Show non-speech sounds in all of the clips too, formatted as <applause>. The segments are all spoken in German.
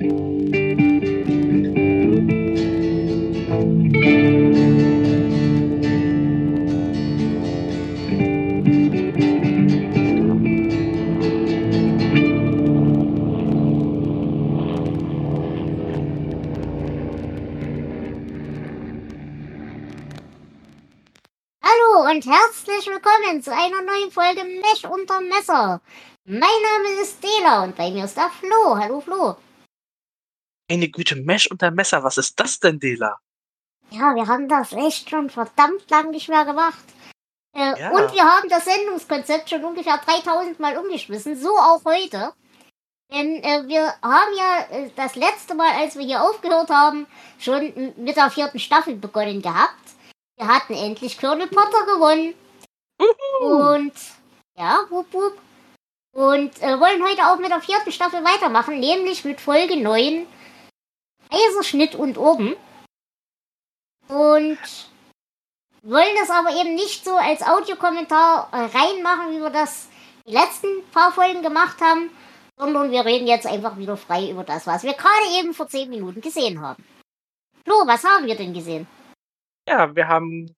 Hallo und herzlich willkommen zu einer neuen Folge Mech unter Messer. Mein Name ist Dela und bei mir ist der Flo. Hallo Flo. Eine Güte, Mesh unter Messer, was ist das denn, Dela? Ja, wir haben das echt schon verdammt lang nicht mehr gemacht. Äh, Ja. Und wir haben das Sendungskonzept schon ungefähr 3000 Mal umgeschmissen, so auch heute. Denn äh, wir haben ja äh, das letzte Mal, als wir hier aufgehört haben, schon mit der vierten Staffel begonnen gehabt. Wir hatten endlich Colonel Potter gewonnen. Uhu. Und ja, wup, wup. Und äh, wollen heute auch mit der vierten Staffel weitermachen, nämlich mit Folge 9 Eiserschnitt und oben. Und wollen das aber eben nicht so als Audiokommentar äh, reinmachen, wie wir das die letzten paar Folgen gemacht haben, sondern wir reden jetzt einfach wieder frei über das, was wir gerade eben vor 10 Minuten gesehen haben. Flo, was haben wir denn gesehen? Ja, wir haben, du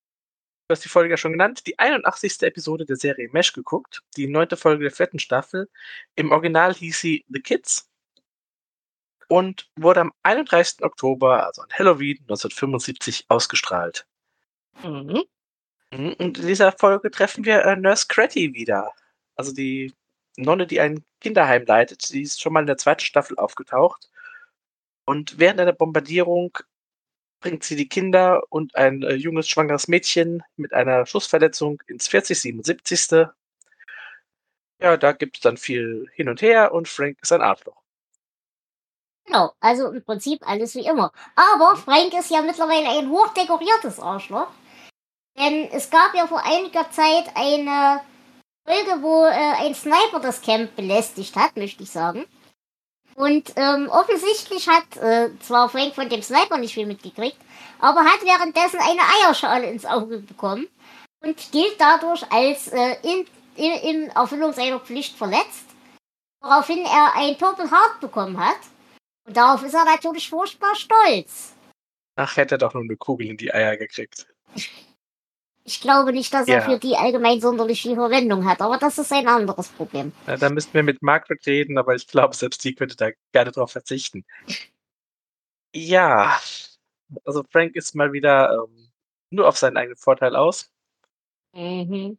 hast die Folge ja schon genannt, die 81. Episode der Serie Mesh geguckt. Die neunte Folge der vierten Staffel. Im Original hieß sie The Kids. Und wurde am 31. Oktober, also an Halloween 1975, ausgestrahlt. Mhm. Mhm, Und in dieser Folge treffen wir äh, Nurse Cratty wieder. Also die Nonne, die ein Kinderheim leitet. Die ist schon mal in der zweiten Staffel aufgetaucht. Und während einer Bombardierung bringt sie die Kinder und ein äh, junges, schwangeres Mädchen mit einer Schussverletzung ins 4077. Ja, da gibt es dann viel hin und her und Frank ist ein Arschloch. Genau, also im Prinzip alles wie immer. Aber Frank ist ja mittlerweile ein hochdekoriertes Arschloch. Denn es gab ja vor einiger Zeit eine Folge, wo äh, ein Sniper das Camp belästigt hat, möchte ich sagen. Und ähm, offensichtlich hat äh, zwar Frank von dem Sniper nicht viel mitgekriegt, aber hat währenddessen eine Eierschale ins Auge bekommen und gilt dadurch als äh, in, in, in Erfüllung seiner Pflicht verletzt. Woraufhin er ein Purple Heart bekommen hat. Und darauf ist er natürlich furchtbar stolz. Ach, hätte er doch nur eine Kugel in die Eier gekriegt. Ich glaube nicht, dass er Ja. für die allgemein sonderlich viel Verwendung hat, aber das ist ein anderes Problem. Na, da müssten wir mit Margaret reden, aber ich glaube, selbst die könnte da gerne drauf verzichten. <laughs> Ja, also Frank ist mal wieder ähm, nur auf seinen eigenen Vorteil aus. Mhm.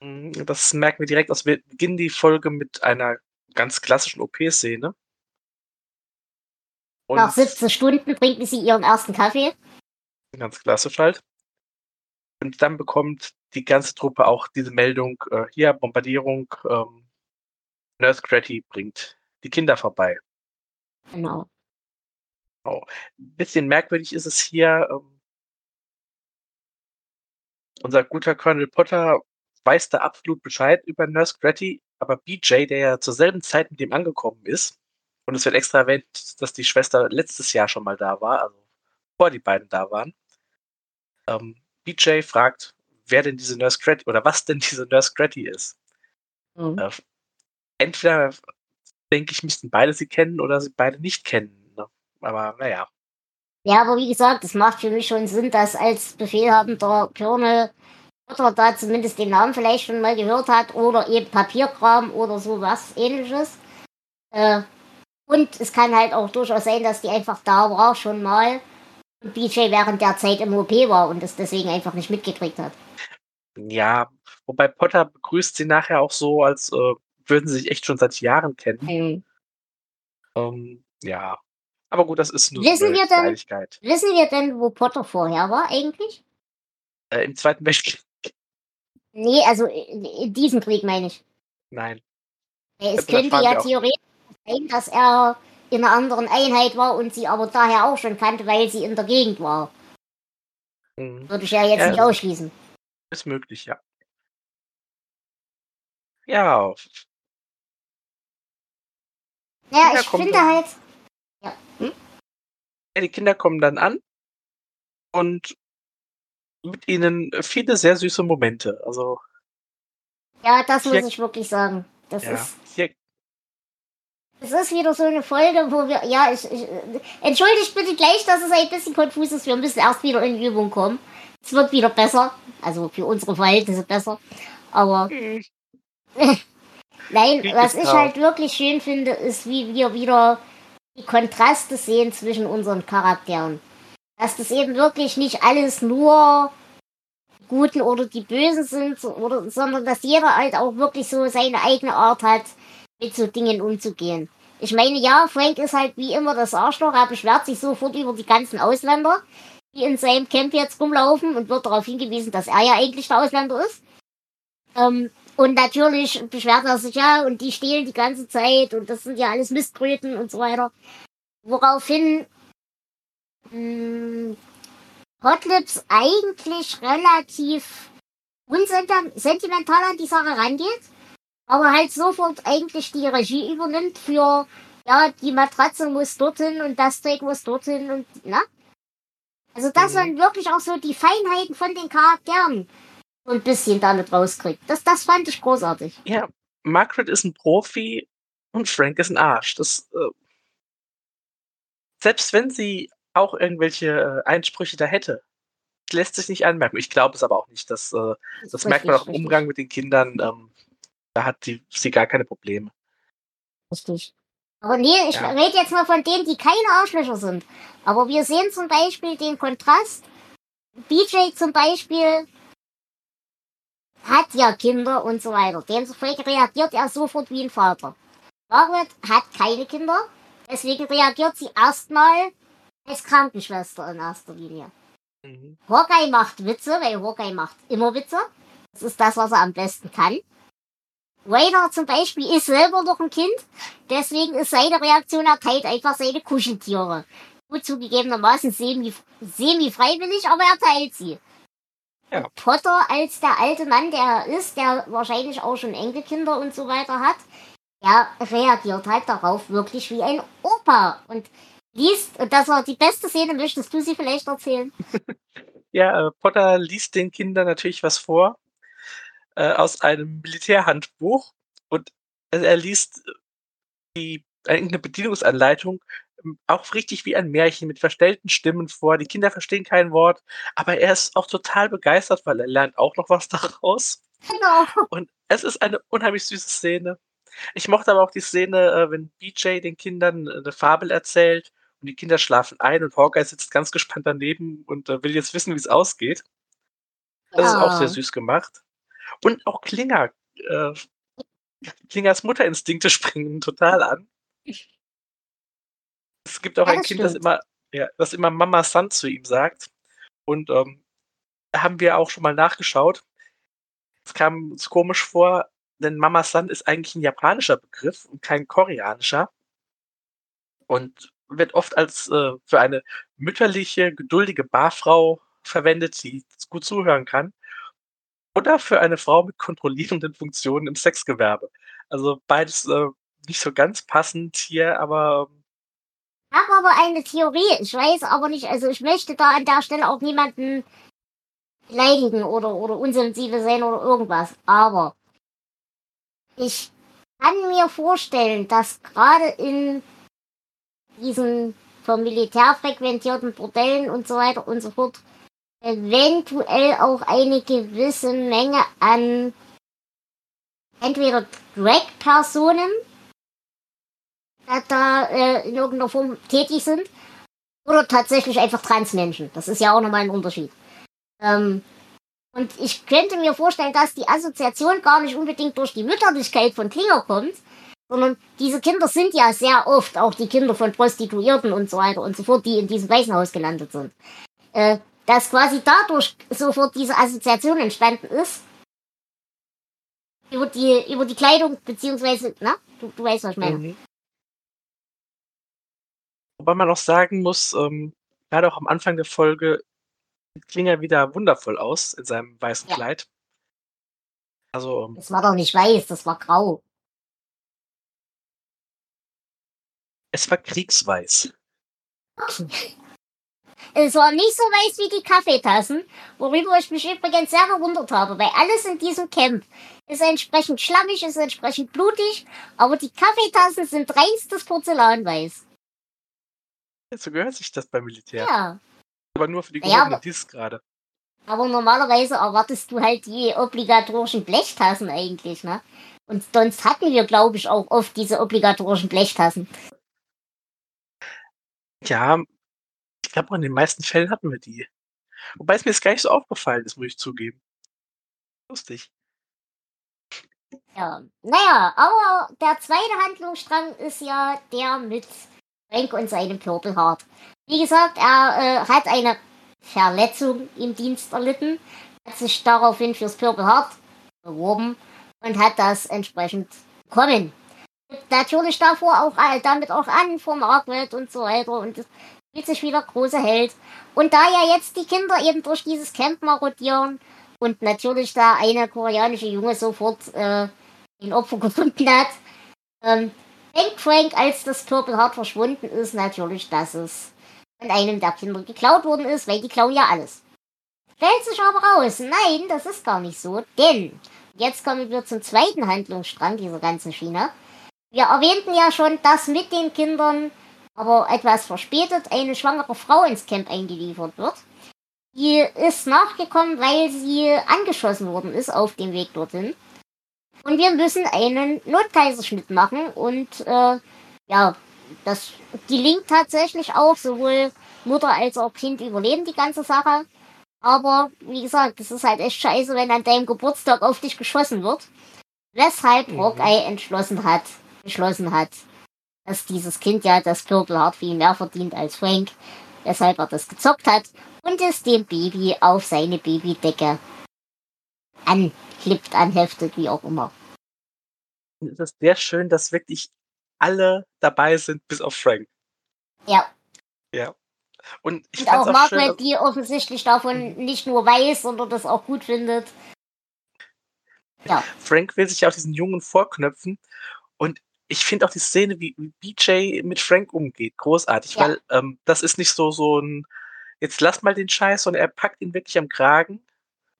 Mm, Das merken wir direkt aus. Wir beginnen die Folge mit einer ganz klassischen OP-Szene. Und Nach 17 Stunden trinken sie ihren ersten Kaffee. ganz klassisch halt. Und dann bekommt die ganze Truppe auch diese Meldung, äh, hier Bombardierung, ähm, Nurse Cratty bringt die Kinder vorbei. Genau. Ein bisschen merkwürdig ist es hier, ähm, unser guter Colonel Potter weiß da absolut Bescheid über Nurse Cratty, aber BJ, der ja zur selben Zeit mit ihm angekommen ist, und es wird extra erwähnt, dass die Schwester letztes Jahr schon mal da war, also bevor die beiden da waren, ähm, BJ fragt, wer denn diese Nurse Cratty oder was denn diese Nurse Cratty ist. Mhm. Äh, entweder denke ich, müssten beide sie kennen oder sie beide nicht kennen. Ne? Aber naja. Ja, aber wie gesagt, es macht für mich schon Sinn, dass als befehlhabender Colonel Potter da zumindest den Namen vielleicht schon mal gehört hat oder eben Papierkram oder sowas ähnliches. Äh, und es kann halt auch durchaus sein, dass die einfach da war schon mal und BJ während der Zeit im OP war und es deswegen einfach nicht mitgekriegt hat. Ja, wobei Potter begrüßt sie nachher auch so, als äh, würden sie sich echt schon seit Jahren kennen. Mhm. Ähm, ja. Aber gut, das ist nur Wissen wir denn-. Wissen wir denn, wo Potter vorher war eigentlich? Äh, Im Zweiten Weltkrieg. Nee, also in, in diesem Krieg meine ich. Nein. Es könnte ja theoretisch sein, dass er in einer anderen Einheit war und sie aber daher auch schon kannte, weil sie in der Gegend war. Mhm. Würde ich ja jetzt Ja. nicht ausschließen. Ist möglich, ja. Ja, Ja, Kinder ich finde dann- halt, Ja, die Kinder kommen dann an und mit ihnen viele sehr süße Momente. Also, ja, das muss ich wirklich sagen. Das ja, ist, hier, Es ist wieder so eine Folge, wo wir, ja, ich, ich entschuldigt bitte gleich, dass es ein bisschen konfus ist. Wir müssen erst wieder in Übung kommen. Es wird wieder besser. Also für unsere Verhältnisse besser. Aber. Hm. <laughs> Nein, was ich halt wirklich schön finde, ist, wie wir wieder die Kontraste sehen zwischen unseren Charakteren. Dass das eben wirklich nicht alles nur Guten oder die Bösen sind, oder, sondern dass jeder halt auch wirklich so seine eigene Art hat, mit so Dingen umzugehen. Ich meine, ja, Frank ist halt wie immer das Arschloch, er beschwert sich sofort über die ganzen Ausländer, die in seinem Camp jetzt rumlaufen und wird darauf hingewiesen, dass er ja eigentlich der Ausländer ist. Ähm, und natürlich beschwert er sich ja und die stehlen die ganze Zeit und das sind ja alles Mistkröten und so weiter. Woraufhin mh, hm, Hotlips eigentlich relativ unsentimental an die Sache rangeht aber halt sofort eigentlich die Regie übernimmt für, ja, die Matratze muss dorthin und das Steak muss dorthin und, na? Also, dass mhm. man wirklich auch so die Feinheiten von den Charakteren so ein bisschen damit rauskriegt. Das, das fand ich großartig. Ja, Margaret ist ein Profi und Frank ist ein Arsch. Das, äh, selbst wenn sie auch irgendwelche äh, Einsprüche da hätte, lässt sich nicht anmerken. Ich glaube es aber auch nicht. Dass, äh, das, das merkt man auch im Umgang mit den Kindern. Ähm, da hat sie, sie gar keine Probleme. Richtig. Aber nee, ich ja. rede jetzt mal von denen, die keine Arschlöcher sind. Aber wir sehen zum Beispiel den Kontrast. BJ zum Beispiel hat ja Kinder und so weiter. Demzufolge reagiert er sofort wie ein Vater. Margaret hat keine Kinder, deswegen reagiert sie erstmal als Krankenschwester in erster Linie. Mhm. Hawkeye macht Witze, weil Hawkeye macht immer Witze. Das ist das, was er am besten kann. Raider zum Beispiel ist selber noch ein Kind, deswegen ist seine Reaktion, er teilt einfach seine Kuscheltiere. Gut zugegebenermaßen semi, semi freiwillig, aber er teilt sie. Ja. Potter als der alte Mann, der er ist, der wahrscheinlich auch schon Enkelkinder und so weiter hat, er reagiert halt darauf wirklich wie ein Opa und liest, und das war die beste Szene, möchtest du sie vielleicht erzählen? <laughs> ja, äh, Potter liest den Kindern natürlich was vor äh, aus einem Militärhandbuch und er liest die eine Bedienungsanleitung ähm, auch richtig wie ein Märchen mit verstellten Stimmen vor. Die Kinder verstehen kein Wort, aber er ist auch total begeistert, weil er lernt auch noch was <laughs> daraus. Genau. Und es ist eine unheimlich süße Szene. Ich mochte aber auch die Szene, äh, wenn BJ den Kindern eine Fabel erzählt und die Kinder schlafen ein und Hawkeye sitzt ganz gespannt daneben und äh, will jetzt wissen, wie es ausgeht. Das ja. ist auch sehr süß gemacht. Und auch Klinger. Äh, Klingers Mutterinstinkte springen total an. Es gibt auch ja, ein Kind, das immer, ja, das immer Mama San zu ihm sagt. Und ähm, da haben wir auch schon mal nachgeschaut. Es kam uns komisch vor, denn Mama San ist eigentlich ein japanischer Begriff und kein koreanischer. Und wird oft als äh, für eine mütterliche, geduldige Barfrau verwendet, die gut zuhören kann oder für eine Frau mit kontrollierenden Funktionen im Sexgewerbe. Also beides äh, nicht so ganz passend hier, aber. Ähm ich habe aber eine Theorie. Ich weiß aber nicht, also ich möchte da an der Stelle auch niemanden beleidigen oder, oder unsensibel sein oder irgendwas. Aber ich kann mir vorstellen, dass gerade in diesen vom Militär frequentierten Bordellen und so weiter und so fort eventuell auch eine gewisse Menge an entweder Drag-Personen da äh, in irgendeiner Form tätig sind oder tatsächlich einfach Transmenschen. Das ist ja auch nochmal ein Unterschied. Ähm, und ich könnte mir vorstellen, dass die Assoziation gar nicht unbedingt durch die Mütterlichkeit von Klinger kommt, sondern diese Kinder sind ja sehr oft auch die Kinder von Prostituierten und so weiter und so fort, die in diesem Waisenhaus gelandet sind. Äh, dass quasi dadurch sofort diese Assoziation entstanden ist. Über die, über die Kleidung, beziehungsweise, na, du, du weißt, was ich meine. Mhm. Wobei man auch sagen muss, ähm, gerade auch am Anfang der Folge sieht Klinger wieder wundervoll aus in seinem weißen ja. Kleid. Also. Ähm, das war doch nicht weiß, das war grau. Es war kriegsweiß. Okay. <laughs> Es war nicht so weiß wie die Kaffeetassen, worüber ich mich übrigens sehr gewundert habe, weil alles in diesem Camp ist entsprechend schlammig, ist entsprechend blutig, aber die Kaffeetassen sind reinstes Porzellanweiß. So gehört sich das beim Militär. Ja. Aber nur für die Ja, gehobenen Dis gerade. Aber normalerweise erwartest du halt die obligatorischen Blechtassen eigentlich, ne? Und sonst hatten wir, glaube ich, auch oft diese obligatorischen Blechtassen. Ja, ich glaube, in den meisten Fällen hatten wir die. Wobei es mir jetzt gar nicht so aufgefallen ist, muss ich zugeben. Lustig. Ja, naja, aber der zweite Handlungsstrang ist ja der mit Frank und seinem Purple Heart. Wie gesagt, er äh, hat eine Verletzung im Dienst erlitten, hat sich daraufhin fürs Purple Heart beworben und hat das entsprechend bekommen. Natürlich davor auch damit auch an vor Margaret und so weiter und sich wieder großer Held. Und da ja jetzt die Kinder eben durch dieses Camp marodieren und natürlich da eine koreanische Junge sofort äh, ein Opfer <laughs> gefunden hat, ähm, denkt Frank, als das Purple verschwunden ist, natürlich, dass es von einem der Kinder geklaut worden ist, weil die klauen ja alles. Stellt sich aber raus, nein, das ist gar nicht so, denn jetzt kommen wir zum zweiten Handlungsstrang dieser ganzen Schiene. Wir erwähnten ja schon, dass mit den Kindern, aber etwas verspätet, eine schwangere Frau ins Camp eingeliefert wird. Die ist nachgekommen, weil sie angeschossen worden ist auf dem Weg dorthin. Und wir müssen einen Notkaiserschnitt machen und äh, ja, das gelingt tatsächlich auch. Sowohl Mutter als auch Kind überleben die ganze Sache. Aber wie gesagt, es ist halt echt scheiße, wenn an deinem Geburtstag auf dich geschossen wird. Weshalb Mhm. Hawkeye entschlossen hat, beschlossen hat, dass dieses Kind ja das Purple Heart viel mehr verdient als Frank. Weshalb er das gezockt hat und es dem Baby auf seine Babydecke anklippt, anheftet, wie auch immer. Ist sehr schön, dass wirklich alle dabei sind, bis auf Frank. Ja. Ja. Und ich Und auch auch schön, Margaret, die offensichtlich davon nicht nur weiß, sondern das auch gut findet. Ja, Frank will sich auf diesen Jungen vorknöpfen ich finde auch die Szene, wie, wie BJ mit Frank umgeht, großartig, Ja. weil ähm, das ist nicht so so ein jetzt lass mal den Scheiß, sondern er packt ihn wirklich am Kragen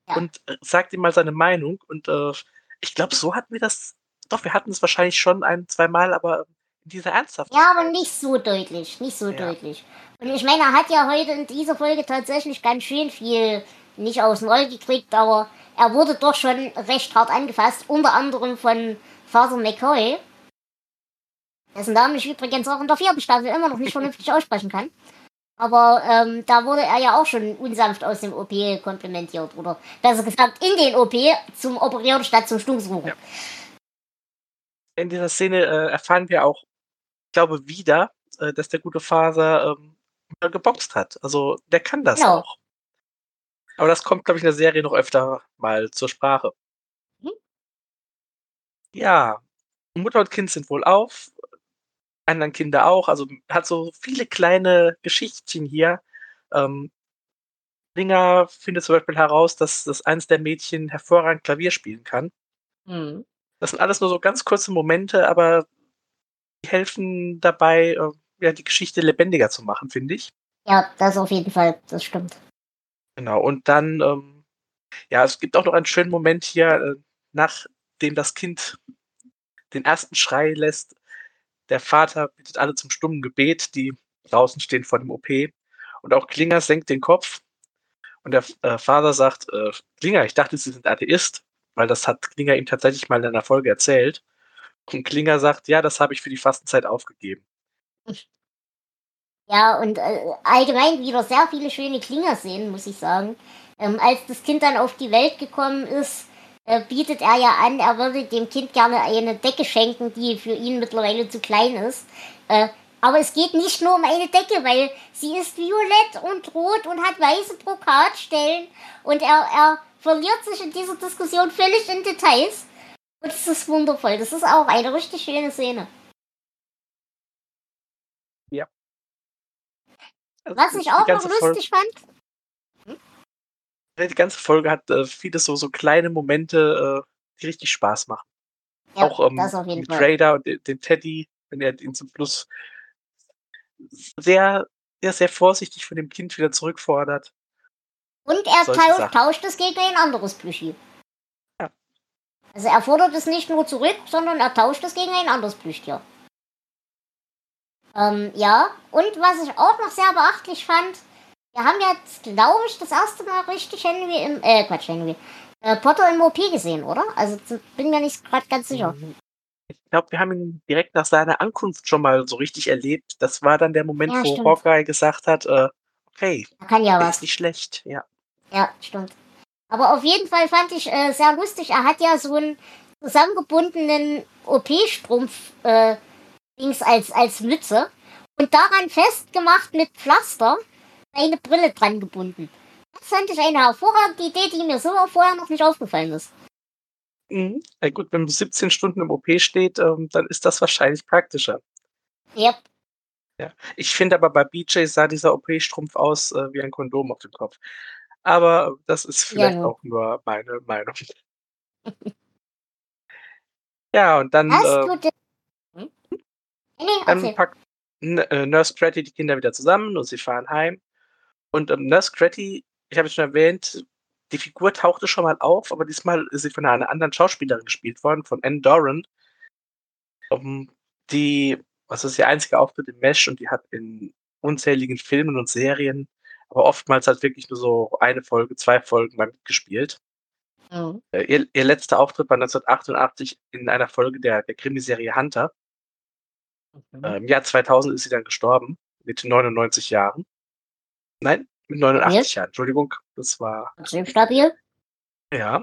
Ja. und äh, sagt ihm mal seine Meinung und äh, ich glaube, so hatten wir das, doch, wir hatten es wahrscheinlich schon ein, zwei Mal, aber in dieser Ernsthaftigkeit. ja, aber nicht so deutlich, nicht so Ja. deutlich. Und ich meine, er hat ja heute in dieser Folge tatsächlich ganz schön viel nicht aus dem Roll gekriegt, aber er wurde doch schon recht hart angefasst, unter anderem von Father McCoy, dessen Namen ich übrigens auch in der vierten Staffel immer noch nicht vernünftig aussprechen kann. Aber ähm, da wurde er ja auch schon unsanft aus dem OP komplimentiert. Oder besser gesagt, in den OP zum Operieren statt zum Stummsuchen. Ja. in dieser Szene äh, erfahren wir auch, ich glaube, wieder, äh, dass der gute Vater ähm, geboxt hat. Also der kann das Genau. auch. Aber das kommt, glaube ich, in der Serie noch öfter mal zur Sprache. Mhm. Ja, Mutter und Kind sind wohl auf, anderen Kinder auch. Also hat so viele kleine Geschichtchen hier. Ähm, Ringer findet zum Beispiel heraus, dass das eines der Mädchen hervorragend Klavier spielen kann. Hm. Das sind alles nur so ganz kurze Momente, aber die helfen dabei, äh, ja, die Geschichte lebendiger zu machen, finde ich. Ja, das auf jeden Fall, das stimmt. Genau. Und dann, ähm, ja, es gibt auch noch einen schönen Moment hier, äh, nachdem das Kind den ersten Schrei lässt. Der Vater bittet alle zum stummen Gebet, die draußen stehen vor dem OP. Und auch Klinger senkt den Kopf. Und der äh, Vater sagt, äh, Klinger, ich dachte, Sie sind Atheist, weil das hat Klinger ihm tatsächlich mal in einer Folge erzählt. Und Klinger sagt, ja, das habe ich für die Fastenzeit aufgegeben. Ja, und äh, allgemein wieder sehr viele schöne Klingerszenen, muss ich sagen. Ähm, als das Kind dann auf die Welt gekommen ist, bietet er ja an, er würde dem Kind gerne eine Decke schenken, die für ihn mittlerweile zu klein ist. Äh, aber es geht nicht nur um eine Decke, weil sie ist violett und rot und hat weiße Brokatstellen. Und er, er verliert sich in dieser Diskussion völlig in Details. Und es ist wundervoll. Das ist auch eine richtig schöne Szene. Also Was ich auch noch ganze Folge- lustig fand, die ganze Folge hat äh, viele so, so kleine Momente, äh, die richtig Spaß machen. ja, auch ähm, Fall. Trader und den, den Teddy, wenn er ihn zum Schluss sehr ja sehr vorsichtig von dem Kind wieder zurückfordert. Und er Sachen. tauscht es gegen ein anderes Plüschi. Ja. Also er fordert es nicht nur zurück, sondern er tauscht es gegen ein anderes Plüschtier. Ähm, ja, und was ich auch noch sehr beachtlich fand, wir haben jetzt, glaube ich, das erste Mal richtig Henry im, äh, Quatsch, Henry, äh, Potter im OP gesehen, oder? Also bin mir nicht gerade ganz sicher. Ich glaube, wir haben ihn direkt nach seiner Ankunft schon mal so richtig erlebt. Das war dann der Moment, Ja, wo stimmt. Hawkeye gesagt hat, äh, okay, kann ja was. ist nicht schlecht. Ja. Ja, stimmt. Aber auf jeden Fall fand ich äh, sehr lustig. Er hat ja so einen zusammengebundenen OP-Strumpf äh, Dings als, als Mütze und daran festgemacht mit Pflaster eine Brille dran gebunden. Das fand ich eine hervorragende Idee, die mir so vorher noch nicht aufgefallen ist. Mhm. Ja, gut, wenn man 17 Stunden im OP steht, ähm, dann ist das wahrscheinlich praktischer. Yep. Ich finde aber bei BJ sah dieser OP-Strumpf aus äh, wie ein Kondom auf dem Kopf. Aber das ist vielleicht Ja, auch nur meine Meinung. <laughs> ja, und dann, äh. Hm? Nee, dann packt äh, Nurse Cratty die Kinder wieder zusammen und sie fahren heim. Und ähm, Nurse Cratty, ich habe es schon erwähnt, die Figur tauchte schon mal auf, aber diesmal ist sie von einer anderen Schauspielerin gespielt worden, von Anne Doran. Um, die, was ist ihr einziger Auftritt im Mesh und die hat in unzähligen Filmen und Serien, aber oftmals halt wirklich nur so eine Folge, zwei Folgen mal mitgespielt. Mhm. Äh, ihr, ihr letzter Auftritt war 1988 in einer Folge der, der Krimiserie Hunter. Äh, Im Jahr 2000 ist sie dann gestorben, mit 99 Jahren. Nein, mit 89 Jahren, Entschuldigung. Das war, Trotzdem stabil. ja.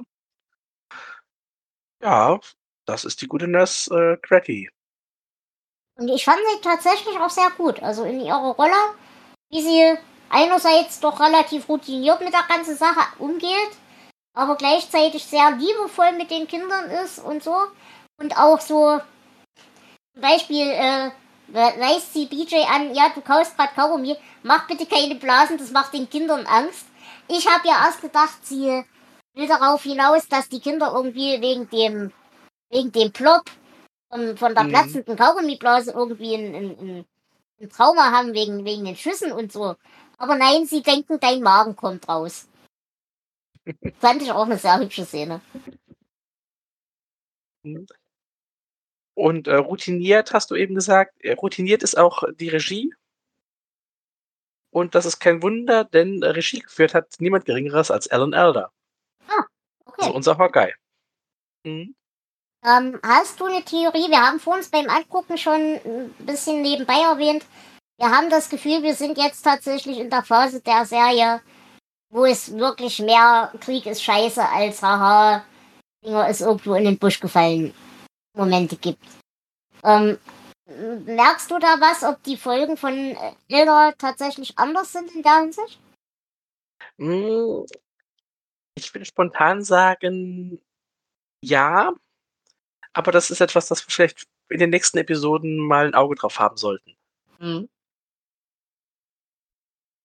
Ja, das ist die gute Nurse äh, Cratty. Und ich fand sie tatsächlich auch sehr gut. Also in ihrer Rolle, wie sie einerseits doch relativ routiniert mit der ganzen Sache umgeht, aber gleichzeitig sehr liebevoll mit den Kindern ist und so. Und auch so, zum Beispiel, äh, weist sie BJ an, ja, du kaufst grad Kaugummi, mach bitte keine Blasen, das macht den Kindern Angst. Ich habe ja erst gedacht, sie will darauf hinaus, dass die Kinder irgendwie wegen dem, wegen dem Plop von, von der Mhm. platzenden Kaugummiblase irgendwie ein, ein, ein, Trauma haben wegen, wegen den Schüssen und so. Aber nein, sie denken, dein Magen kommt raus. <laughs> Fand ich auch eine sehr hübsche Szene. Und äh, routiniert, hast du eben gesagt, äh, routiniert ist auch die Regie. Und das ist kein Wunder, denn Regie geführt hat niemand Geringeres als Alan Elder, Okay. also unser Hawkeye. Mhm. Ähm, hast du eine Theorie? Wir haben vor uns beim Angucken schon ein bisschen nebenbei erwähnt. Wir haben das Gefühl, wir sind jetzt tatsächlich in der Phase der Serie, wo es wirklich mehr Krieg ist scheiße als haha, Dinger ist irgendwo in den Busch gefallen Momente gibt. Ähm, merkst du da was, ob die Folgen von äh, Hilda tatsächlich anders sind in der Hinsicht? Mm, Ich will spontan sagen, ja, aber das ist etwas, das wir vielleicht in den nächsten Episoden mal ein Auge drauf haben sollten.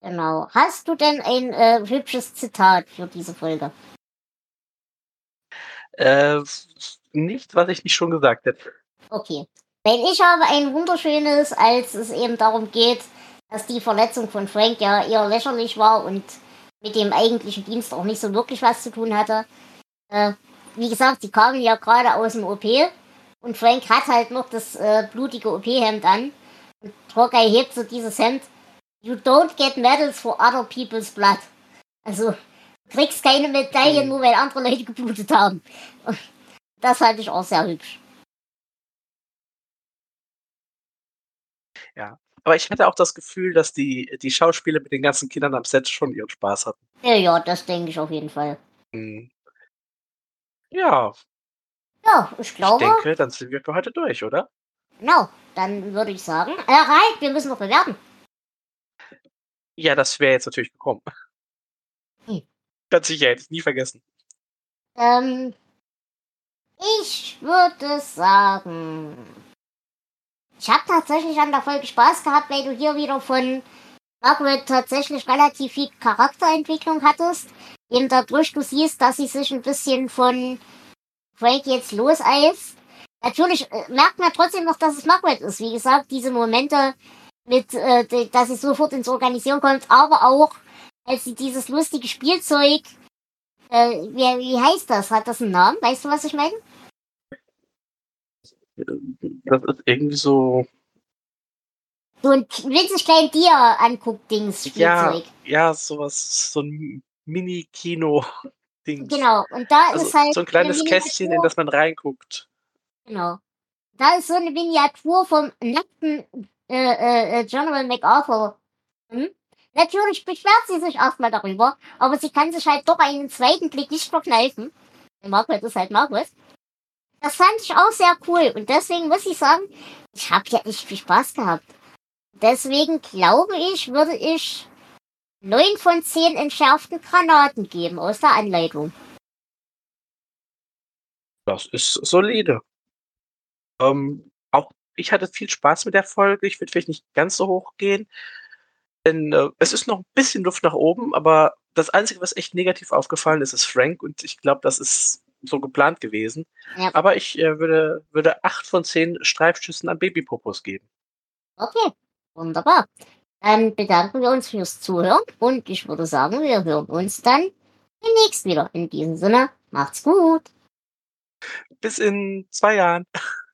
Genau. Hast du denn ein äh, hübsches Zitat für diese Folge? Äh, nicht, was ich nicht schon gesagt hätte. Okay. Weil ich habe ein wunderschönes, als es eben darum geht, dass die Verletzung von Frank ja eher lächerlich war und mit dem eigentlichen Dienst auch nicht so wirklich was zu tun hatte. Äh, wie gesagt, sie kamen ja gerade aus dem OP und Frank hat halt noch das äh, blutige OP-Hemd an. Und Hawkeye hebt so dieses Hemd. You don't get medals for other people's blood. Also, du kriegst keine Medaillen, Hm. nur weil andere Leute geblutet haben. Das fand ich auch sehr hübsch. Aber ich hatte auch das Gefühl, dass die, die Schauspieler mit den ganzen Kindern am Set schon ihren Spaß hatten. Ja, ja, das denke ich auf jeden Fall. Hm. Ja, Ja, ich ich glaube, denke, dann sind wir für heute durch, oder? genau. Dann würde ich sagen, äh, Reit, wir müssen noch bewerten. Ja, das wäre jetzt natürlich gekommen. Hm. Ganz sicher, hätte ich nie vergessen. Ähm, ich würde sagen, ich habe tatsächlich an der Folge Spaß gehabt, weil du hier wieder von Margaret tatsächlich relativ viel Charakterentwicklung hattest. Eben dadurch du siehst, dass sie sich ein bisschen von Frank jetzt loseist. Natürlich äh, merkt man trotzdem noch, dass es Margaret ist. Wie gesagt, diese Momente, mit, äh, dass sie sofort ins Organisieren kommt, aber auch, als sie dieses lustige Spielzeug, äh, wie, wie heißt das? Hat das einen Namen? Weißt du, was ich meine? Das ist irgendwie so. So ein winzig kleinen Tier anguckt Dings Spielzeug. Ja, ja, sowas, so ein Mini-Kino. Ding. Genau, und da also ist halt. So ein kleines Kästchen, in das man reinguckt. Genau. Da ist so eine Miniatur vom nackten äh, äh, äh, General MacArthur. Hm? Natürlich beschwert sie sich erstmal darüber, aber sie kann sich halt doch einen zweiten Blick nicht verkneifen. Margaret ist halt Margaret. Das fand ich auch sehr cool und deswegen muss ich sagen, ich habe ja echt viel Spaß gehabt. Deswegen glaube ich, würde ich neun von zehn entschärften Granaten geben aus der Anleitung. Das ist solide. Ähm, auch ich hatte viel Spaß mit der Folge. Ich würde vielleicht nicht ganz so hoch gehen. Denn äh, es ist noch ein bisschen Luft nach oben, aber das Einzige, was echt negativ aufgefallen ist, ist Frank. Und ich glaube, das ist so geplant gewesen. Ja. Aber ich äh, würde, würde acht von zehn Streifschüssen an Babypopos geben. Okay, wunderbar. Dann bedanken wir uns fürs Zuhören und ich würde sagen, wir hören uns dann demnächst wieder. In diesem Sinne, macht's gut. Bis in zwei Jahren. <laughs>